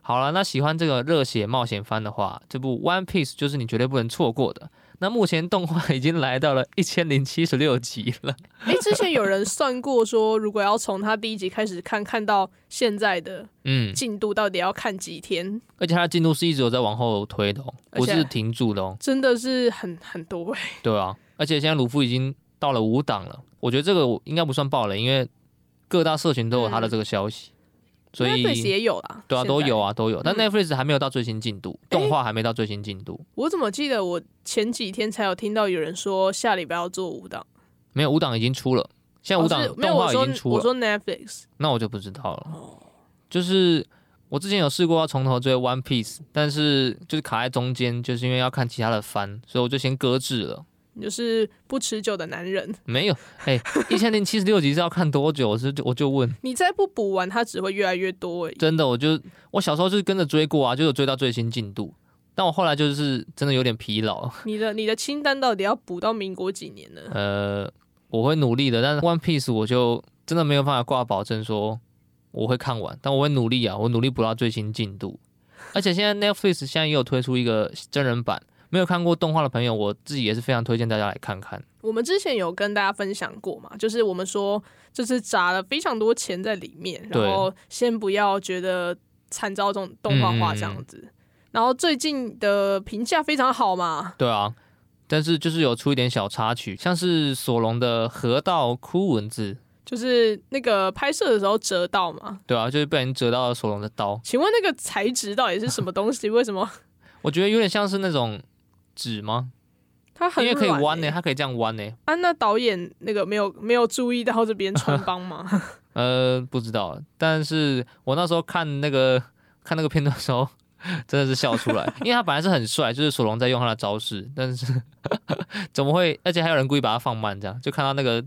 好了，那喜欢这个热血冒险番的话，这部《One Piece》就是你绝对不能错过的。那目前动画已经来到了一千零七十六集了。哎、欸，之前有人算过说，如果要从他第一集开始看，看到现在的嗯进度，到底要看几天？嗯、而且他的进度是一直有在往后推的，不是停住的哦。真的是很很多哎。对啊，而且现在鲁夫已经到了五档了，我觉得这个应该不算爆了，因为。各大社群都有他的这个消息，嗯、所以 Netflix 也有啦。对啊，都有啊，都有。但 Netflix 还没有到最新进度，嗯、动画还没到最新进度、欸。我怎么记得我前几天才有听到有人说下礼拜要做五档？没有，五档已经出了，现在五档动画已经出了。我说 Netflix，那我就不知道了。就是我之前有试过要从头追 One Piece，但是就是卡在中间，就是因为要看其他的番，所以我就先搁置了。就是不持久的男人，没有哎，一千零七十六集是要看多久？我是我就问你，再不补完，它只会越来越多哎。真的，我就我小时候就是跟着追过啊，就有追到最新进度，但我后来就是真的有点疲劳。你的你的清单到底要补到民国几年呢？呃，我会努力的，但是 One Piece 我就真的没有办法挂保证说我会看完，但我会努力啊，我努力补到最新进度。而且现在 Netflix 现在也有推出一个真人版。没有看过动画的朋友，我自己也是非常推荐大家来看看。我们之前有跟大家分享过嘛，就是我们说就是砸了非常多钱在里面，然后先不要觉得惨遭这种动画化这样子。嗯、然后最近的评价非常好嘛。对啊，但是就是有出一点小插曲，像是索隆的河道枯文字，就是那个拍摄的时候折到嘛。对啊，就是被人折到了索隆的刀。请问那个材质到底是什么东西？为什么？我觉得有点像是那种。纸吗？它很、欸、因为可以弯呢，它可以这样弯呢。啊，那导演那个没有没有注意到这边穿帮吗？呃，不知道。但是我那时候看那个看那个片段的时候，真的是笑出来，因为他本来是很帅，就是索隆在用他的招式，但是怎么会？而且还有人故意把它放慢，这样就看到那个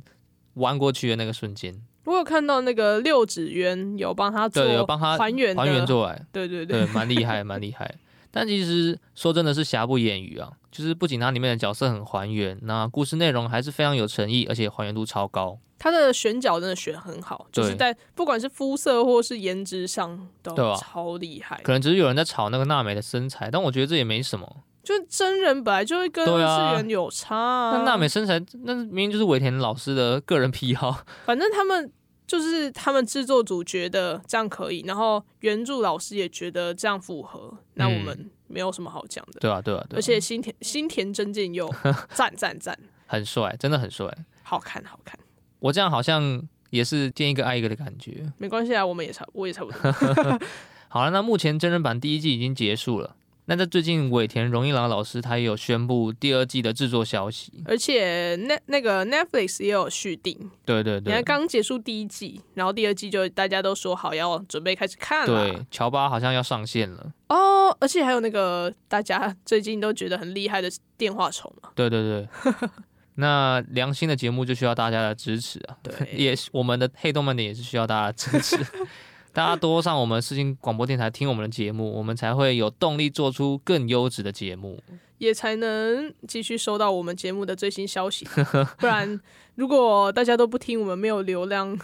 弯过去的那个瞬间。我有看到那个六指渊有帮他做，有帮他还原还原做来，对对对，蛮厉害，蛮厉害。但其实说真的是瑕不掩瑜啊，就是不仅它里面的角色很还原，那故事内容还是非常有诚意，而且还原度超高。它的选角真的选很好，就是在不管是肤色或是颜值上都超厉害。可能只是有人在炒那个娜美的身材，但我觉得这也没什么。就真人本来就会跟二次元有差啊。那娜美身材，那明明就是尾田老师的个人癖好。反正他们就是他们制作组觉得这样可以，然后原著老师也觉得这样符合。那我们没有什么好讲的，对啊，对啊，对啊，而且新田新田真剑佑 赞赞赞，很帅，真的很帅，好看好看。我这样好像也是见一个爱一个的感觉，没关系啊，我们也差，我也差不多。好了，那目前真人版第一季已经结束了。那在最近，尾田荣一郎老师他也有宣布第二季的制作消息，而且那那个 Netflix 也有续订。对对对，你看刚结束第一季，然后第二季就大家都说好要准备开始看了。对，乔巴好像要上线了哦，而且还有那个大家最近都觉得很厉害的电话虫嘛。对对对，那良心的节目就需要大家的支持啊。对，也是我们的黑动漫点也是需要大家的支持。大家多上我们世新广播电台听我们的节目，我们才会有动力做出更优质的节目，也才能继续收到我们节目的最新消息。不然，如果大家都不听，我们没有流量，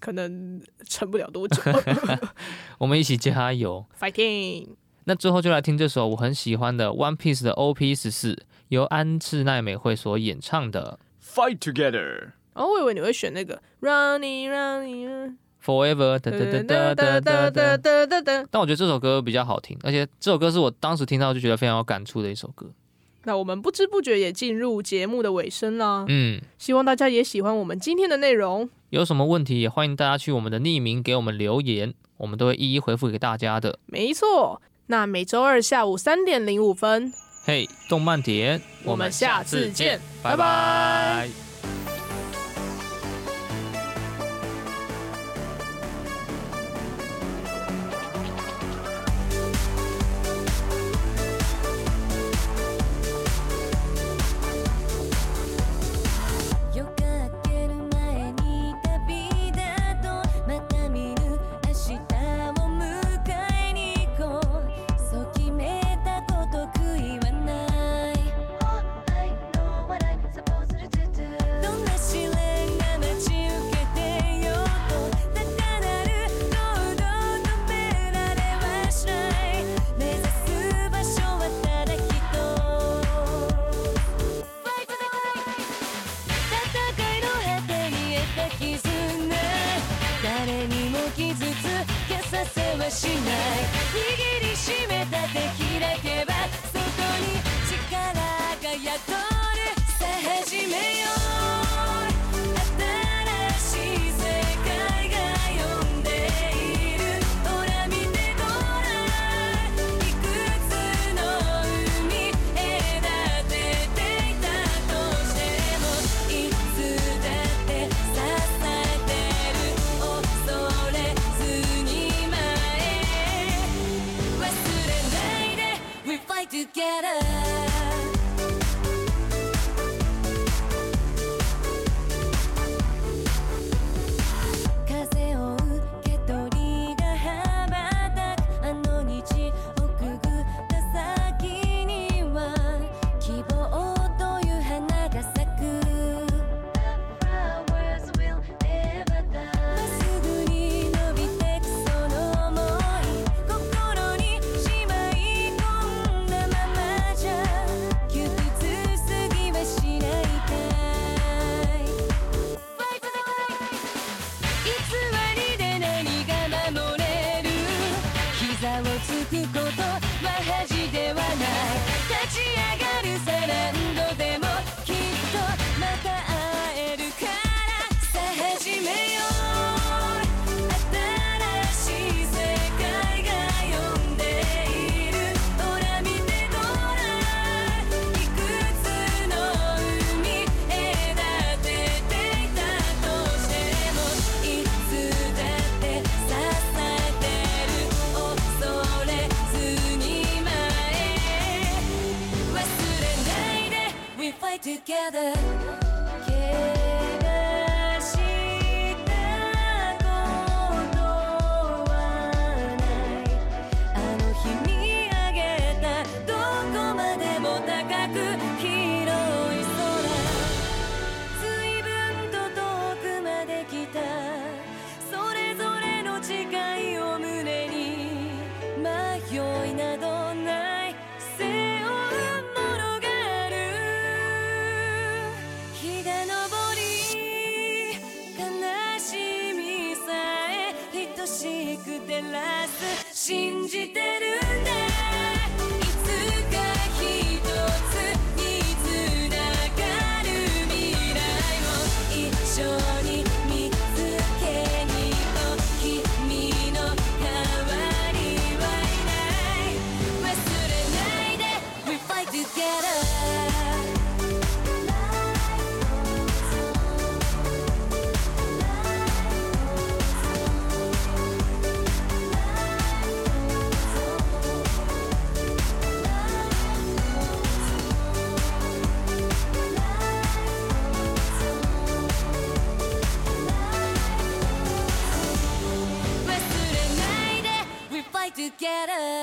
可能撑不了多久。我们一起加油，fighting！那最后就来听这首我很喜欢的《One Piece》的 OP 十四，由安室奈美惠所演唱的《Fight Together》。哦，我以为你会选那个《Running Running》。forever 但我觉得这首歌比较好听而且这首歌是我当时听到就觉得非常有感触的一首歌。那我们不知不觉也进入节目的尾声了。嗯。希望大家也喜欢我们今天的内容。有什么问题也欢迎大家去我们的匿名给我们留言我们都会一一回复给大家的。没错。那每周二下午三点零五分。嘿动漫点我们下次见拜拜。better. together. better.